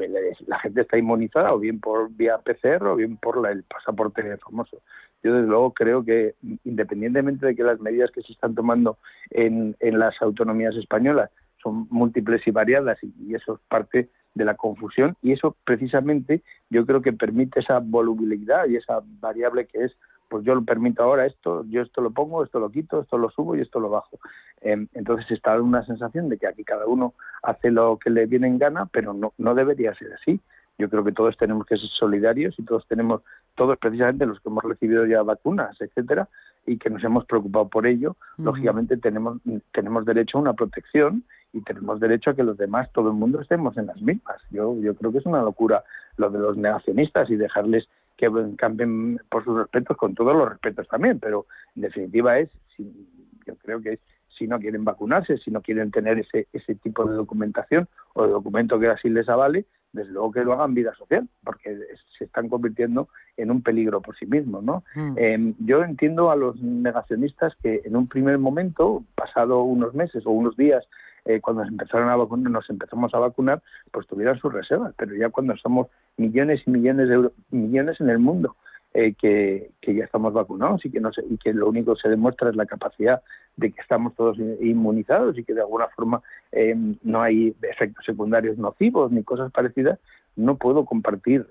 la gente está inmunizada, o bien por vía PCR o bien por el pasaporte famoso. Yo, desde luego, creo que independientemente de que las medidas que se están tomando en las autonomías españolas son múltiples y variadas, y eso es parte de la confusión y eso precisamente yo creo que permite esa volubilidad y esa variable que es pues yo lo permito ahora esto, yo esto lo pongo, esto lo quito, esto lo subo y esto lo bajo. Em, entonces está una sensación de que aquí cada uno hace lo que le viene en gana, pero no, no debería ser así. Yo creo que todos tenemos que ser solidarios y todos tenemos, todos precisamente los que hemos recibido ya vacunas, etcétera, y que nos hemos preocupado por ello, lógicamente tenemos, tenemos derecho a una protección y tenemos derecho a que los demás, todo el mundo, estemos en las mismas. Yo, yo creo que es una locura lo de los negacionistas y dejarles que cambien por sus respetos, con todos los respetos también, pero en definitiva es, yo creo que es si no quieren vacunarse, si no quieren tener ese, ese tipo de documentación o de documento que así les avale, desde luego que lo hagan vida social, porque se están convirtiendo en un peligro por sí mismos. ¿no? Mm. Eh, yo entiendo a los negacionistas que en un primer momento, pasado unos meses o unos días, eh, cuando nos empezaron a vacunar, nos empezamos a vacunar, pues tuvieran sus reservas, pero ya cuando somos millones y millones de millones en el mundo eh, que, ya estamos vacunados y que, no y que lo único que se demuestra es la capacidad de que estamos todos inmunizados y que de alguna forma eh, no hay efectos secundarios nocivos ni cosas parecidas, no puedo compartir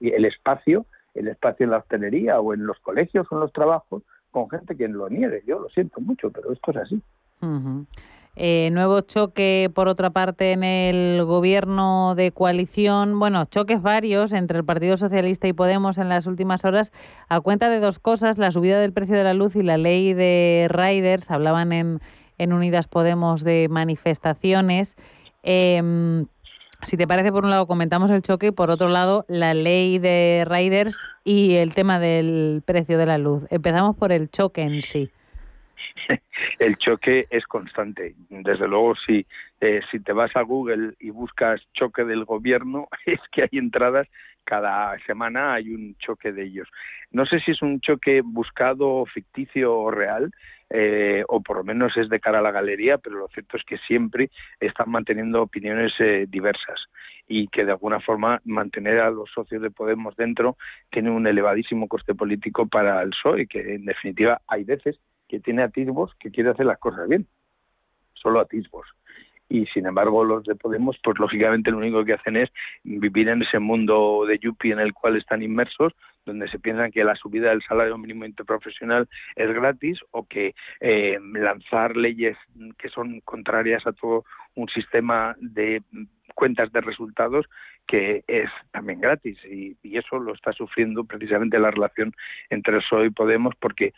el espacio, el espacio en la hostelería o en los colegios o en los trabajos con gente que lo niegue. Yo lo siento mucho, pero esto es así. Eh, nuevo choque, por otra parte, en el gobierno de coalición. Bueno, choques varios entre el Partido Socialista y Podemos en las últimas horas a cuenta de dos cosas, la subida del precio de la luz y la ley de riders. Hablaban en, en Unidas Podemos de manifestaciones. Em, si te parece, por un lado comentamos el choque y por otro lado la ley de riders y el tema del precio de la luz. Empezamos por el choque en sí. el choque es constante. Desde luego, si, eh, si te vas a Google y buscas choque del gobierno, es que hay entradas, cada semana hay un choque de ellos. No sé si es un choque buscado, ficticio o real, eh, o por lo menos es de cara a la galería, pero lo cierto es que siempre están manteniendo opiniones eh, diversas y que de alguna forma mantener a los socios de Podemos dentro tiene un elevadísimo coste político para el PSOE, que en definitiva hay veces que tiene atisbos que quiere hacer las cosas bien, solo atisbos. Y sin embargo los de Podemos, pues lógicamente lo único que hacen es vivir en ese mundo de Yupi en el cual están inmersos, donde se piensan que la subida del salario mínimo interprofesional es gratis o que eh, lanzar leyes que son contrarias a todo un sistema de cuentas de resultados que es también gratis. Y, eso lo está sufriendo precisamente la relación entre el PSOE y Podemos porque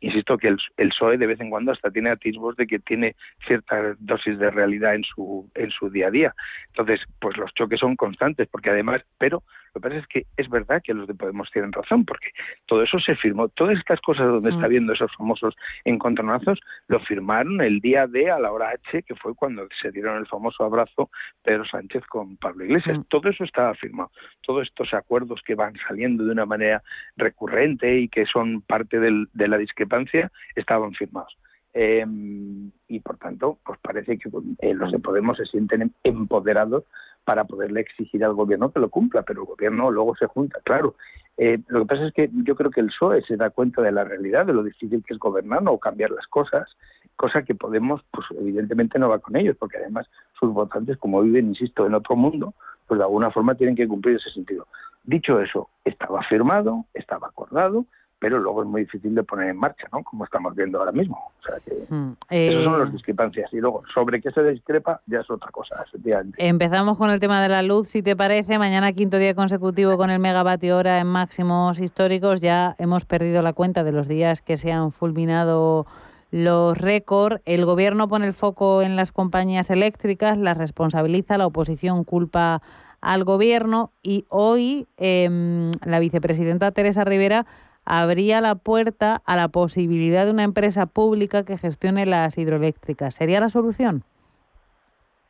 insisto que el, el, PSOE de vez en cuando hasta tiene atisbos de que tiene cierta dosis de realidad en su en su día a día. Entonces pues los choques son constantes porque además pero lo que pasa es que es verdad que los de Podemos tienen razón, porque todo eso se firmó, todas estas cosas donde está mm. viendo esos famosos encontronazos, lo firmaron el día D a la hora H, que fue cuando se dieron el famoso abrazo Pedro Sánchez con Pablo Iglesias. Mm. Todo eso estaba firmado. Todos estos acuerdos que van saliendo de una manera recurrente y que son parte de la discrepancia estaban firmados. Em, y por tanto, pues parece que eh, los de Podemos se sienten empoderados para poderle exigir al gobierno que lo cumpla, pero el gobierno luego se junta, claro. Eh, lo que pasa es que yo creo que el PSOE se da cuenta de la realidad, de lo difícil que es gobernar o cambiar las cosas, cosa que Podemos, pues evidentemente no va con ellos, porque además sus votantes, como viven, insisto, en otro mundo, pues de alguna forma tienen que cumplir ese sentido. Dicho eso, estaba firmado, estaba acordado, pero luego es muy difícil de poner en marcha, ¿no? Como estamos viendo ahora mismo. O sea que mm, esas son las eh, discrepancias. Y luego, sobre qué se discrepa, ya es otra cosa, efectivamente. Empezamos con el tema de la luz, si te parece. Mañana, quinto día consecutivo con el megavatio hora en máximos históricos. Ya hemos perdido la cuenta de los días que se han fulminado los récords. El gobierno pone el foco en las compañías eléctricas, las responsabiliza, la oposición culpa al gobierno y hoy em, la vicepresidenta Teresa Rivera abría la puerta a la posibilidad de una empresa pública que gestione las hidroeléctricas. ¿Sería la solución?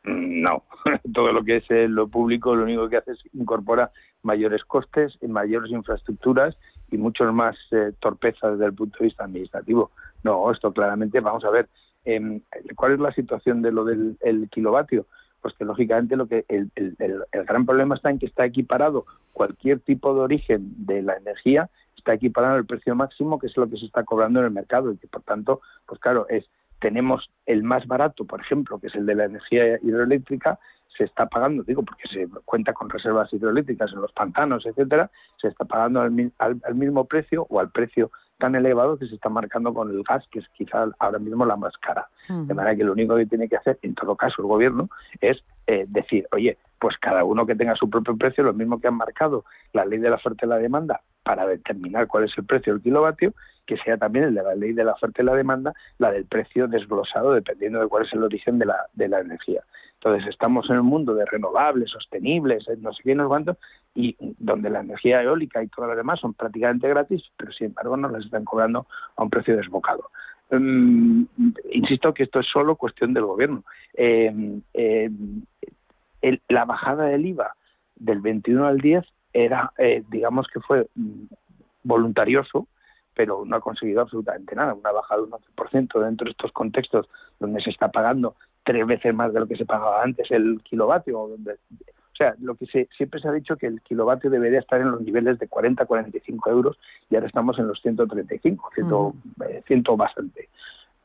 No, todo lo que es eh, lo público lo único que hace es incorpora mayores costes, mayores infraestructuras y muchos más eh, torpezas desde el punto de vista administrativo. No, esto claramente, vamos a ver, em, ¿cuál es la situación de lo del kilovatio? Pues que lógicamente lo que el, el gran problema está en que está equiparado cualquier tipo de origen de la energía está equiparado el precio máximo, que es lo que se está cobrando en el mercado y que por tanto, pues claro, es tenemos el más barato, por ejemplo, que es el de la energía hidroeléctrica, se está pagando, digo, porque se cuenta con reservas hidroeléctricas en los pantanos, etcétera, se está pagando al, al, mismo precio o al precio tan elevado que se está marcando con el gas, que es quizá ahora mismo la más cara. De manera que lo único que tiene que hacer, en todo caso, el gobierno es eh, decir, oye, pues cada uno que tenga su propio precio, lo mismo que han marcado la ley de la oferta y la demanda para determinar cuál es el precio del kilovatio, que sea también el de la ley de la oferta y la demanda, la del precio desglosado dependiendo de cuál es el origen de la, de la energía. Entonces estamos en un mundo de renovables, sostenibles, eh, no sé qué, no sé cuánto, y donde la energía eólica y todo lo demás son prácticamente gratis, pero sin embargo nos las están cobrando a un precio desbocado. Mm, insisto que esto es solo cuestión del gobierno. Eh, eh, la bajada del IVA del 21 al 10 era, eh, digamos que fue mm, voluntarioso, pero no ha conseguido absolutamente nada. Una bajada de un 11% dentro de estos contextos donde se está pagando tres veces más de lo que se pagaba antes el kilovatio. Donde, o sea, lo que se, siempre se ha dicho que el kilovatio debería estar en los niveles de 40, 45 euros y ahora estamos en los 135, ciento, eh, ciento bastante.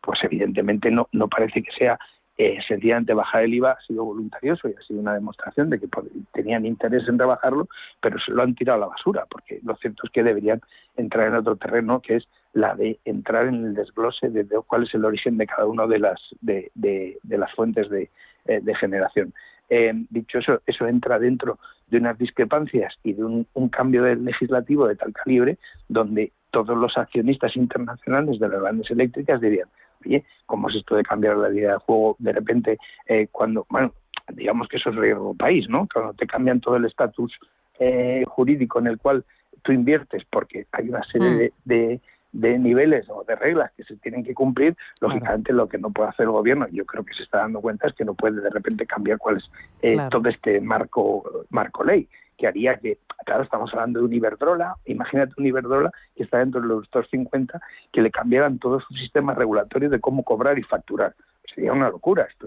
Pues evidentemente no, no parece que sea eh, sencillamente bajar el IVA ha sido voluntarioso y ha sido una demostración de que tenían interés en rebajarlo, pero se lo han tirado a la basura, porque lo cierto es que deberían entrar en otro terreno que es la de entrar en el desglose de, cuál es el origen de cada una de las de, de, las fuentes de, eh, generación. Eh, dicho eso, eso entra dentro de unas discrepancias y de un, un cambio del legislativo de tal calibre donde todos los accionistas internacionales de las grandes eléctricas dirían oye, ¿cómo es esto de cambiar la vida de juego de repente eh, cuando, bueno, digamos que eso es riesgo país, ¿no? Cuando te cambian todo el estatus eh, jurídico en el cual tú inviertes porque hay una serie mm. de, de, niveles o de reglas que se tienen que cumplir, lógicamente lo que no puede hacer el gobierno, yo creo que se está dando cuenta es que no puede de repente cambiar cuál es eh, todo este marco marco ley que haría que, claro, estamos hablando de un Iberdrola, imagínate un Iberdrola que está dentro de los 250, que le cambiaran todo su sistema regulatorio de cómo cobrar y facturar. Sería una locura, esto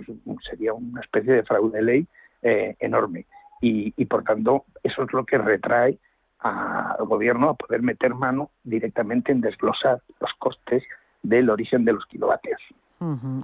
sería una especie de fraude de ley eh, enorme. Y, y por tanto, eso es lo que retrae al gobierno a poder meter mano directamente en desglosar los costes del origen de los kilovatios.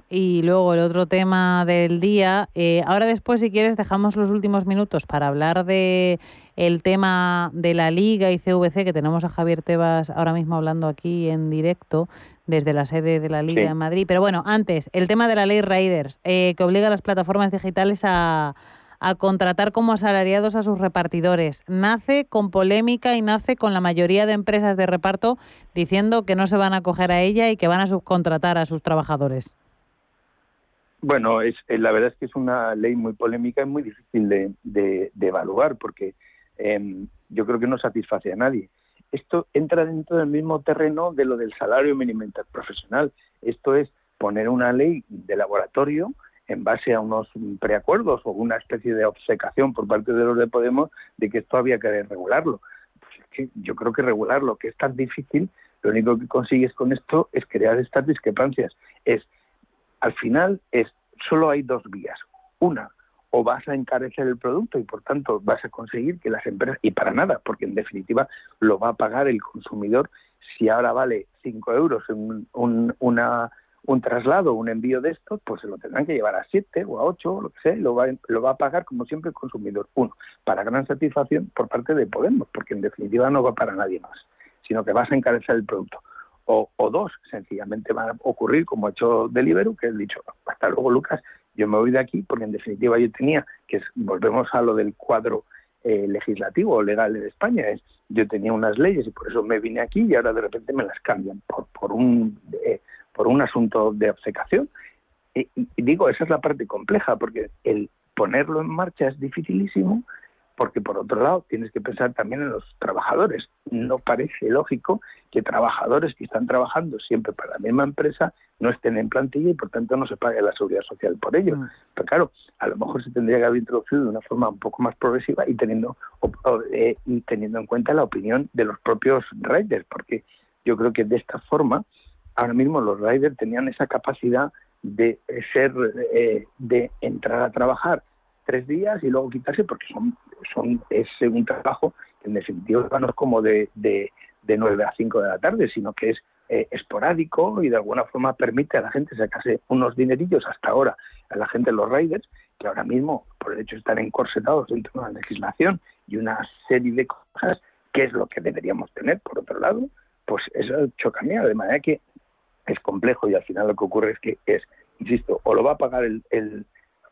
Y luego el otro tema del día. Eh, ahora después, si quieres, dejamos los últimos minutos para hablar de el tema de la Liga y CVC, que tenemos a Javier Tebas ahora mismo hablando aquí en directo desde la sede de la Liga en Madrid. Pero bueno, antes, el tema de la ley Raiders, eh, que obliga a las plataformas digitales a, a contratar como asalariados a sus repartidores. Nace con polémica y nace con la mayoría de empresas de reparto diciendo que no se van a acoger a ella y que van a subcontratar a sus trabajadores. Bueno, es, eh, la verdad es que es una ley muy polémica y muy difícil de, evaluar porque em, yo creo que no satisface a nadie. Esto entra dentro del mismo terreno de lo del salario mínimo interprofesional. Esto es poner una ley de laboratorio en base a unos preacuerdos o una especie de obsecación por parte de los de Podemos de que esto había que regularlo. Pues es que yo creo que regularlo, que es tan difícil, lo único que consigues con esto es crear estas discrepancias. Es, al final, es solo hay dos vías. Una, o vas a encarecer el producto y por tanto vas a conseguir que las empresas, y para nada, porque en definitiva lo va a pagar el consumidor si ahora vale 5 euros un, una un traslado, un envío de estos, pues se lo tendrán que llevar a 7 o a 8, o lo que sea, y lo va, lo va a pagar como siempre el consumidor. Uno, para gran satisfacción por parte de Podemos, porque en definitiva no va para nadie más, sino que vas a encarecer el producto. O, o dos, sencillamente va a ocurrir como ha hecho Deliveroo, que he dicho, hasta luego Lucas, yo me voy de aquí, porque en definitiva yo tenía, que volvemos a lo del cuadro eh, legislativo o legal de España, es yo tenía unas leyes y por eso me vine aquí y ahora de repente me las cambian por, por un... Eh, por un asunto de obcecación. Y, digo, esa es la parte compleja, porque el ponerlo en marcha es dificilísimo, porque por otro lado tienes que pensar también en los trabajadores. No parece lógico que trabajadores que están trabajando siempre para la misma empresa no estén en plantilla y por tanto no se pague la seguridad social por ello. Mm. Pero claro, a lo mejor se tendría que haber introducido de una forma un poco más progresiva y teniendo, eh, y teniendo en cuenta la opinión de los propios riders, porque yo creo que de esta forma ahora mismo los riders tenían esa capacidad de ser, eh, de entrar a trabajar tres días y luego quitarse porque son, son es un trabajo que en definitiva no es como de, de, de 9 a 5 de la tarde, sino que es eh, esporádico y de alguna forma permite a la gente sacarse unos dinerillos hasta ahora, a la gente de los riders, que ahora mismo, por el hecho de estar encorsetados dentro de una legislación y una serie de cosas, que es lo que deberíamos tener, por otro lado, pues eso choca de manera que es complejo y al final lo que ocurre es que es, insisto, o lo va a pagar el, el,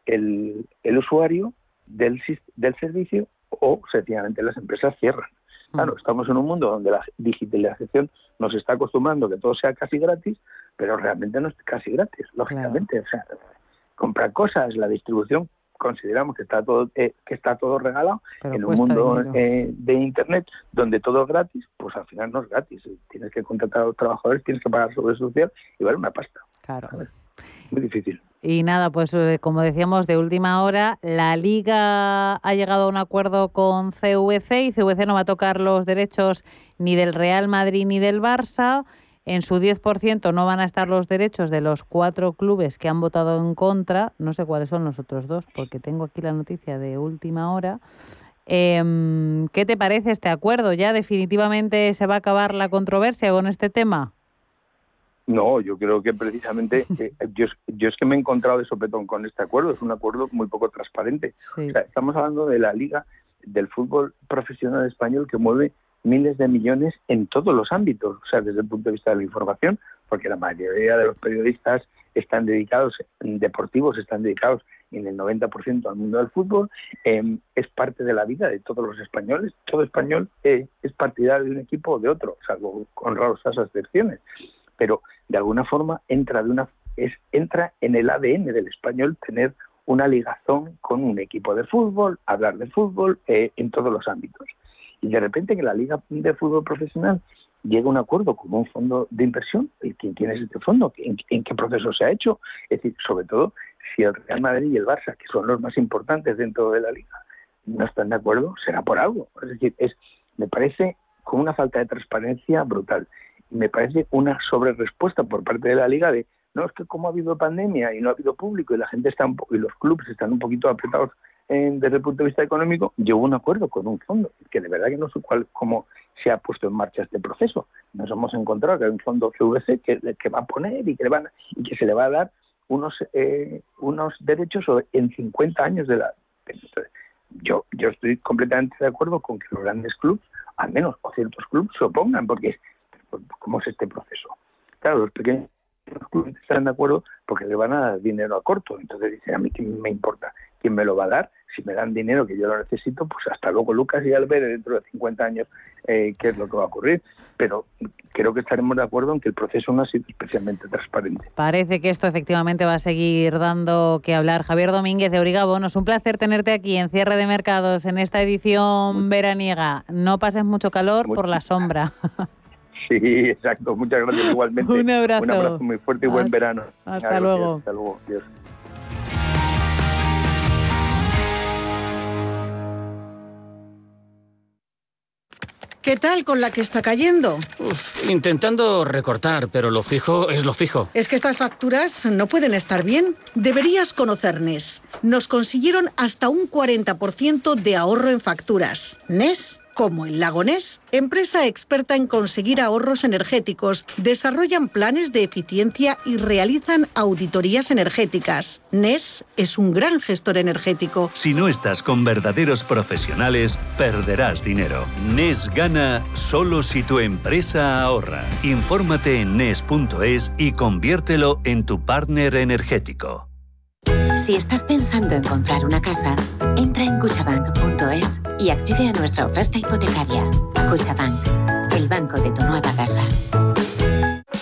el, usuario del, del servicio o sencillamente las empresas cierran. Claro, mm. estamos en un mundo donde la digitalización nos está acostumbrando a que todo sea casi gratis, pero realmente no es casi gratis, lógicamente. O sea, comprar cosas, la distribución consideramos que está todo eh, que está todo regalado Pero en un mundo eh, de internet donde todo es gratis, pues al final no es gratis. Tienes que contratar a los trabajadores, tienes que pagar sobre social y vale una pasta. Claro. Muy difícil. Y nada, pues eh, como decíamos, de última hora, la Liga ha llegado a un acuerdo con CVC y CVC no va a tocar los derechos ni del Real Madrid ni del Barça. En su 10% no van a estar los derechos de los cuatro clubes que han votado en contra. No sé cuáles son los otros dos, porque tengo aquí la noticia de última hora. Em, ¿Qué te parece este acuerdo? ¿Ya definitivamente se va a acabar la controversia con este tema? No, yo creo que precisamente eh, yo, es- yo es que me he encontrado de sopetón con este acuerdo. Es un acuerdo muy poco transparente. O sea, estamos hablando de la liga del fútbol profesional español que mueve miles de millones en todos los ámbitos, o sea, desde el punto de vista de la información, porque la mayoría de los periodistas están dedicados, deportivos están dedicados en el 90% al mundo del fútbol, eh, es parte de la vida de todos los españoles, todo español eh, es partidario de un equipo o de otro, salvo con raras excepciones, pero de alguna forma entra de una es, entra en el ADN del español tener una ligazón con un equipo de fútbol, hablar de fútbol eh, en todos los ámbitos. Y de repente que la Liga de Fútbol Profesional llega a un acuerdo con un fondo de inversión, ¿y ¿quién, quién es este fondo? ¿En, qué proceso se ha hecho? Es decir, sobre todo, si el Real Madrid y el Barça, que son los más importantes dentro de la Liga, no están de acuerdo, será por algo. Es decir, es, me parece con una falta de transparencia brutal. Y me parece una sobrerespuesta por parte de la Liga de, no, es que como ha habido pandemia y no ha habido público y la gente está un y los clubes están un poquito apretados en- desde el punto de vista económico, llegó un acuerdo con un fondo, que de verdad que no sé cuál, cómo se ha puesto en marcha este proceso. Nos hemos encontrado que hay un fondo CVC que, que va a poner y que, le van, y que se le va a dar unos, eh, unos derechos en 50 años de la... Entonces, yo, yo estoy completamente de acuerdo con que los grandes clubes, al menos o ciertos clubes, se opongan, porque ¿cómo es este proceso? Claro, los pequeños clubes están de acuerdo porque le van a dar dinero a corto. Entonces dicen, a mí qué me importa quién me lo va a dar. Si me dan dinero que yo lo necesito, pues hasta luego Lucas y al ver dentro de 50 años eh, qué es lo que va a ocurrir. Pero creo que estaremos de acuerdo en que el proceso no ha sido especialmente transparente. Parece que esto efectivamente va a seguir dando que hablar. Javier Domínguez de Origabón, es un placer tenerte aquí en Cierre de Mercados en esta edición veraniega. No pases mucho calor por la sombra. Sí, exacto. Muchas gracias igualmente. Un abrazo. Un abrazo muy fuerte y buen Hasta- verano. hasta Gracias, luego. Hasta luego. Adiós. ¿Qué tal con la que está cayendo? Intentando recortar, pero lo fijo es lo fijo. Es que estas facturas no pueden estar bien. Deberías conocer NES. Nos consiguieron hasta un 40% de ahorro en facturas. NES, como el lago NES, empresa experta en conseguir ahorros energéticos, desarrollan planes de eficiencia y realizan auditorías energéticas. NES es un gran gestor energético. Si no estás con verdaderos profesionales, perderás dinero. NES gana solo si tu empresa ahorra. Infórmate en NES.es y conviértelo en tu partner energético. Si estás pensando en comprar una casa, entra en cuchabank.es y accede a nuestra oferta hipotecaria. Cuchabank, el banco de tu nueva casa.